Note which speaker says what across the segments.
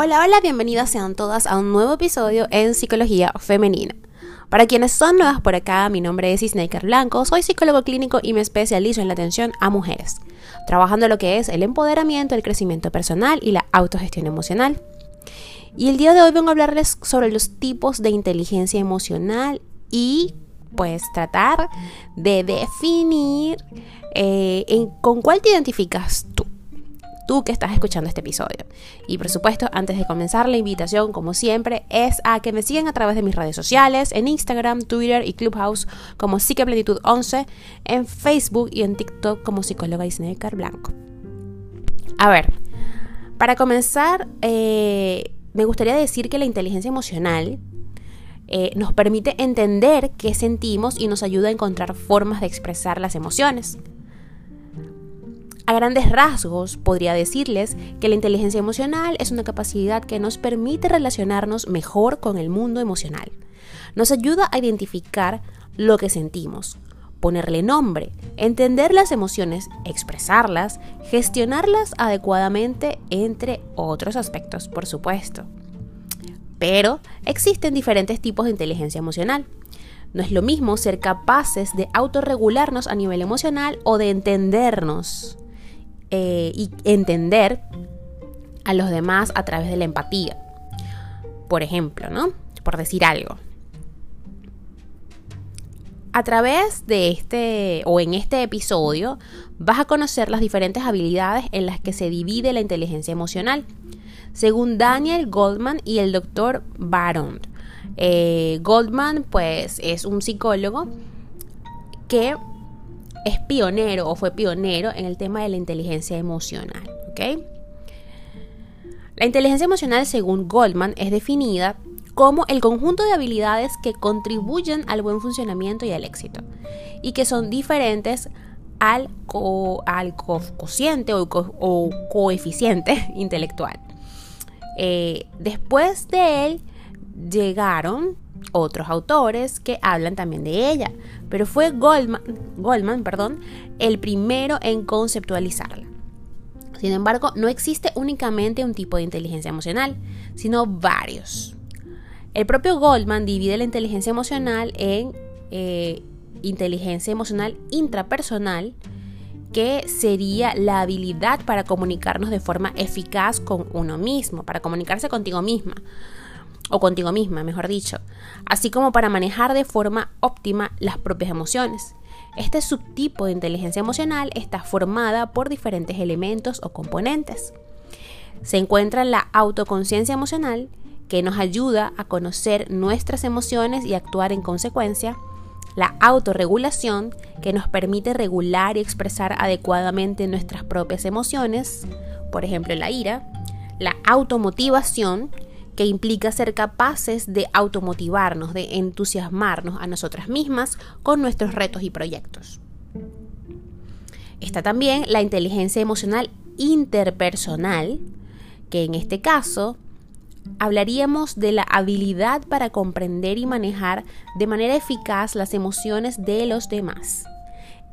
Speaker 1: Hola, hola, bienvenidas sean todas a un nuevo episodio en Psicología Femenina. Para quienes son nuevas por acá, mi nombre es Isnaker Blanco, soy psicólogo clínico y me especializo en la atención a mujeres, trabajando lo que es el empoderamiento, el crecimiento personal y la autogestión emocional. Y el día de hoy vengo a hablarles sobre los tipos de inteligencia emocional y pues tratar de definir eh, con cuál te identificas tú tú que estás escuchando este episodio. Y por supuesto, antes de comenzar, la invitación, como siempre, es a que me sigan a través de mis redes sociales, en Instagram, Twitter y Clubhouse como Psiqueplenitud 11, en Facebook y en TikTok como psicóloga Isnecar Blanco. A ver, para comenzar, eh, me gustaría decir que la inteligencia emocional eh, nos permite entender qué sentimos y nos ayuda a encontrar formas de expresar las emociones. A grandes rasgos, podría decirles que la inteligencia emocional es una capacidad que nos permite relacionarnos mejor con el mundo emocional. Nos ayuda a identificar lo que sentimos, ponerle nombre, entender las emociones, expresarlas, gestionarlas adecuadamente, entre otros aspectos, por supuesto. Pero existen diferentes tipos de inteligencia emocional. No es lo mismo ser capaces de autorregularnos a nivel emocional o de entendernos eh, y entender a los demás a través de la empatía. Por ejemplo, ¿no? Por decir algo. A través de este o en este episodio vas a conocer las diferentes habilidades en las que se divide la inteligencia emocional. Según Daniel Goldman y el doctor Baron. Eh, Goldman pues es un psicólogo que es pionero o fue pionero en el tema de la inteligencia emocional. La inteligencia emocional, según Goldman, es definida como el conjunto de habilidades que contribuyen al buen funcionamiento y al éxito, y que son diferentes al, al cociente o, coeficiente intelectual. Eh, después de él llegaron otros autores que hablan también de ella, pero fue Goldman, Goldman perdón, el primero en conceptualizarla. Sin embargo, no existe únicamente un tipo de inteligencia emocional, sino varios. El propio Goldman divide la inteligencia emocional en eh, inteligencia emocional intrapersonal, que sería la habilidad para comunicarnos de forma eficaz con uno mismo, para comunicarse contigo misma o contigo misma, mejor dicho, así como para manejar de forma óptima las propias emociones. Este subtipo de inteligencia emocional está formada por diferentes elementos o componentes. Se encuentra la autoconciencia emocional, que nos ayuda a conocer nuestras emociones y actuar en consecuencia, la autorregulación, que nos permite regular y expresar adecuadamente nuestras propias emociones, por ejemplo la ira, la automotivación, que implica ser capaces de automotivarnos, de entusiasmarnos a nosotras mismas con nuestros retos y proyectos. Está también la inteligencia emocional interpersonal, que en este caso hablaríamos de la habilidad para comprender y manejar de manera eficaz las emociones de los demás.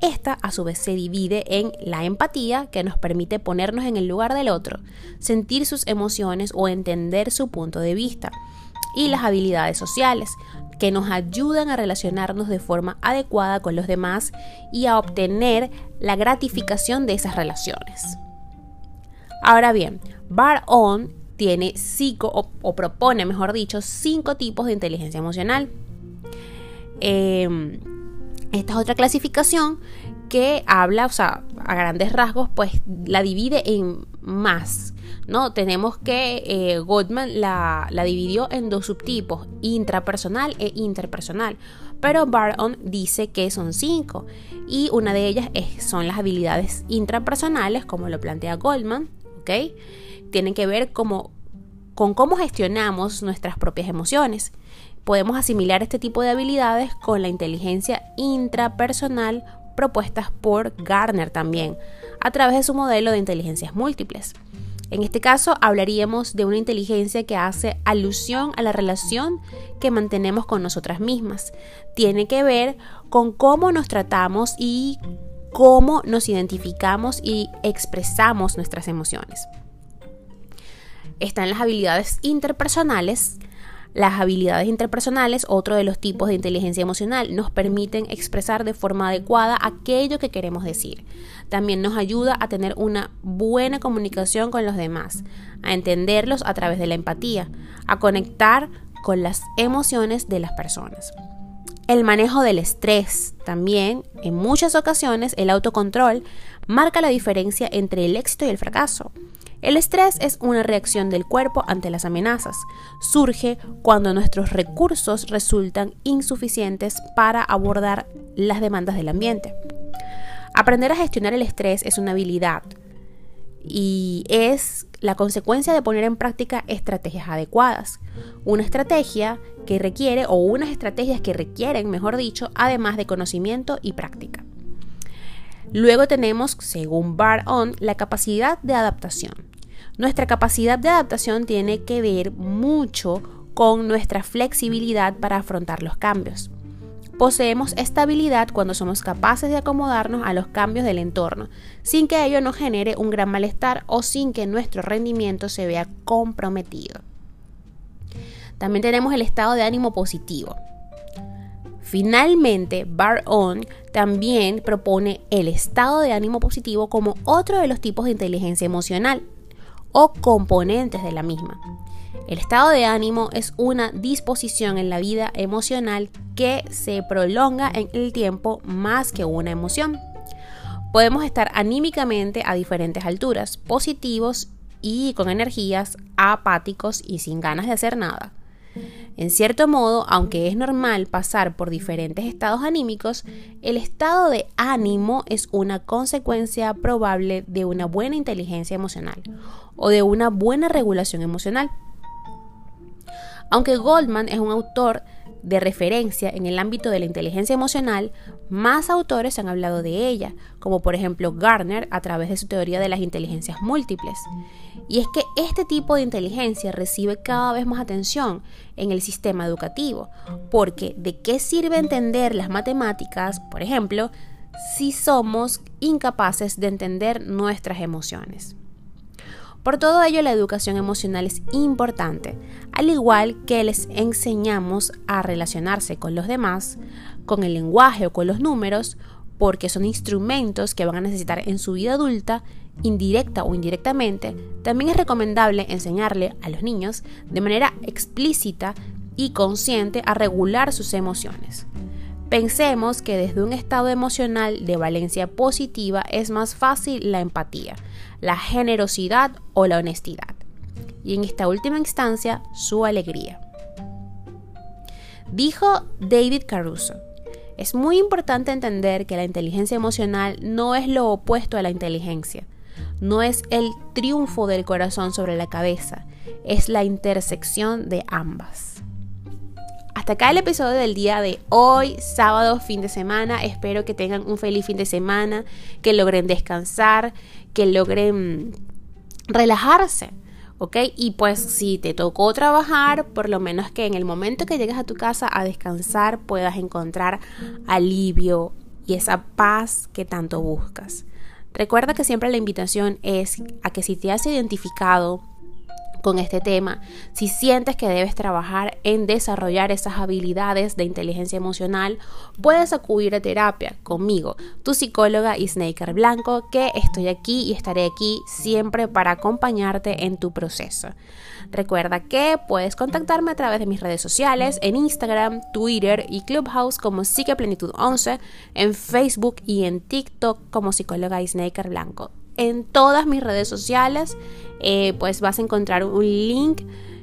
Speaker 1: Esta a su vez se divide en la empatía, que nos permite ponernos en el lugar del otro, sentir sus emociones o entender su punto de vista, y las habilidades sociales, que nos ayudan a relacionarnos de forma adecuada con los demás y a obtener la gratificación de esas relaciones. Ahora bien, Bar On tiene cinco, o, propone, mejor dicho, cinco tipos de inteligencia emocional. Eh, esta es otra clasificación que habla, o sea, a grandes rasgos, pues la divide en más. ¿no? Tenemos que eh, Goldman la, dividió en dos subtipos, intrapersonal e interpersonal. Pero Baron dice que son cinco. Y una de ellas son las habilidades intrapersonales, como lo plantea Goldman. ¿ok? Tienen que ver como, con cómo gestionamos nuestras propias emociones podemos asimilar este tipo de habilidades con la inteligencia intrapersonal propuestas por Garner también, a través de su modelo de inteligencias múltiples. En este caso hablaríamos de una inteligencia que hace alusión a la relación que mantenemos con nosotras mismas. Tiene que ver con cómo nos tratamos y cómo nos identificamos y expresamos nuestras emociones. Están las habilidades interpersonales. Las habilidades interpersonales, otro de los tipos de inteligencia emocional, nos permiten expresar de forma adecuada aquello que queremos decir. También nos ayuda a tener una buena comunicación con los demás, a entenderlos a través de la empatía, a conectar con las emociones de las personas. El manejo del estrés también, en muchas ocasiones, el autocontrol marca la diferencia entre el éxito y el fracaso. El estrés es una reacción del cuerpo ante las amenazas. Surge cuando nuestros recursos resultan insuficientes para abordar las demandas del ambiente. Aprender a gestionar el estrés es una habilidad y es la consecuencia de poner en práctica estrategias adecuadas. Una estrategia que requiere, o unas estrategias que requieren, mejor dicho, además de conocimiento y práctica. Luego tenemos, según Bar On, la capacidad de adaptación. Nuestra capacidad de adaptación tiene que ver mucho con nuestra flexibilidad para afrontar los cambios. Poseemos estabilidad cuando somos capaces de acomodarnos a los cambios del entorno, sin que ello nos genere un gran malestar o sin que nuestro rendimiento se vea comprometido. También tenemos el estado de ánimo positivo. Finalmente, Bar On también propone el estado de ánimo positivo como otro de los tipos de inteligencia emocional o componentes de la misma. El estado de ánimo es una disposición en la vida emocional que se prolonga en el tiempo más que una emoción. Podemos estar anímicamente a diferentes alturas, positivos y con energías, apáticos y sin ganas de hacer nada. En cierto modo, aunque es normal pasar por diferentes estados anímicos, el estado de ánimo es una consecuencia probable de una buena inteligencia emocional o de una buena regulación emocional. Aunque Goldman es un autor de referencia en el ámbito de la inteligencia emocional, más autores han hablado de ella, como por ejemplo Garner a través de su teoría de las inteligencias múltiples. Y es que este tipo de inteligencia recibe cada vez más atención en el sistema educativo, porque ¿de qué sirve entender las matemáticas, por ejemplo, si somos incapaces de entender nuestras emociones? Por todo ello, la educación emocional es importante, al igual que les enseñamos a relacionarse con los demás, con el lenguaje o con los números, porque son instrumentos que van a necesitar en su vida adulta, indirecta o indirectamente, también es recomendable enseñarle a los niños de manera explícita y consciente a regular sus emociones. Pensemos que desde un estado emocional de valencia positiva es más fácil la empatía, la generosidad o la honestidad. Y en esta última instancia, su alegría. Dijo David Caruso, es muy importante entender que la inteligencia emocional no es lo opuesto a la inteligencia, no es el triunfo del corazón sobre la cabeza, es la intersección de ambas. Hasta acá el episodio del día de hoy, sábado, fin de semana. Espero que tengan un feliz fin de semana, que logren descansar, que logren relajarse. ¿ok? Y pues si te tocó trabajar, por lo menos que en el momento que llegues a tu casa a descansar puedas encontrar alivio y esa paz que tanto buscas. Recuerda que siempre la invitación es a que si te has identificado con este tema, si sientes que debes trabajar en desarrollar esas habilidades de inteligencia emocional, puedes acudir a terapia conmigo, tu psicóloga Snaker Blanco, que estoy aquí y estaré aquí siempre para acompañarte en tu proceso. Recuerda que puedes contactarme a través de mis redes sociales, en Instagram, Twitter y Clubhouse como Plenitud 11, en Facebook y en TikTok como psicóloga Snaker Blanco en todas mis redes sociales. Eh, pues vas a encontrar un link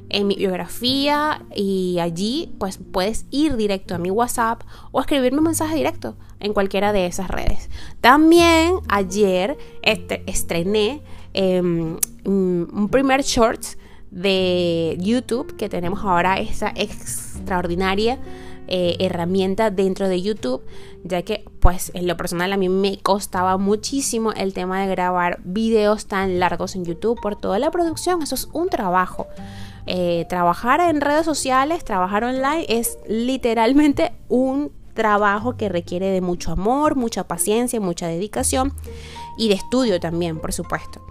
Speaker 1: en mi biografía y allí pues puedes ir directo a mi WhatsApp o escribirme un mensaje directo en cualquiera de esas redes. También ayer este, estrené em, un primer short de YouTube que tenemos ahora esa extraordinaria eh, herramienta dentro de YouTube, ya que pues en lo personal a mí me costaba muchísimo el tema de grabar videos tan largos en YouTube por toda la producción, eso es un trabajo. Eh, trabajar en redes sociales, trabajar online es literalmente un trabajo que requiere de mucho amor, mucha paciencia, mucha dedicación y de estudio también, por supuesto.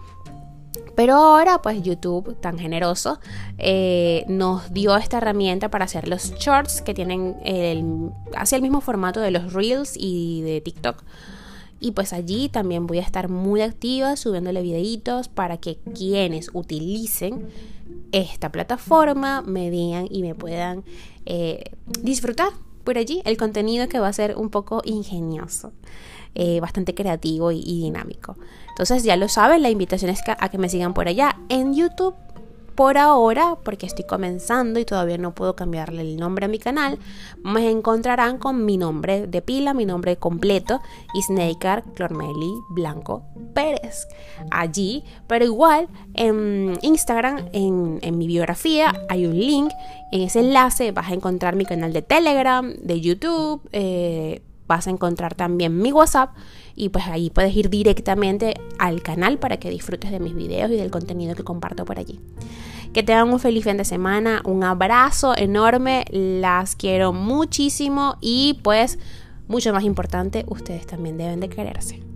Speaker 1: Pero ahora, pues YouTube, tan generoso, eh, nos dio esta herramienta para hacer los shorts que tienen el, hacia el mismo formato de los Reels y de TikTok. Y pues allí también voy a estar muy activa subiéndole videitos para que quienes utilicen esta plataforma me vean y me puedan eh, disfrutar por allí el contenido que va a ser un poco ingenioso. Eh, bastante creativo y, dinámico. Entonces ya lo saben, la invitación es a que me sigan por allá en YouTube. Por ahora, porque estoy comenzando y todavía no puedo cambiarle el nombre a mi canal, me encontrarán con mi nombre de pila, mi nombre completo, Isneikar Clormeli Blanco Pérez. Allí, pero igual en Instagram, en, en mi biografía, hay un link. En ese enlace vas a encontrar mi canal de Telegram, de YouTube. Eh, vas a encontrar también mi WhatsApp y pues ahí puedes ir directamente al canal para que disfrutes de mis videos y del contenido que comparto por allí. Que tengan un feliz fin de semana, un abrazo enorme, las quiero muchísimo y pues mucho más importante, ustedes también deben de quererse.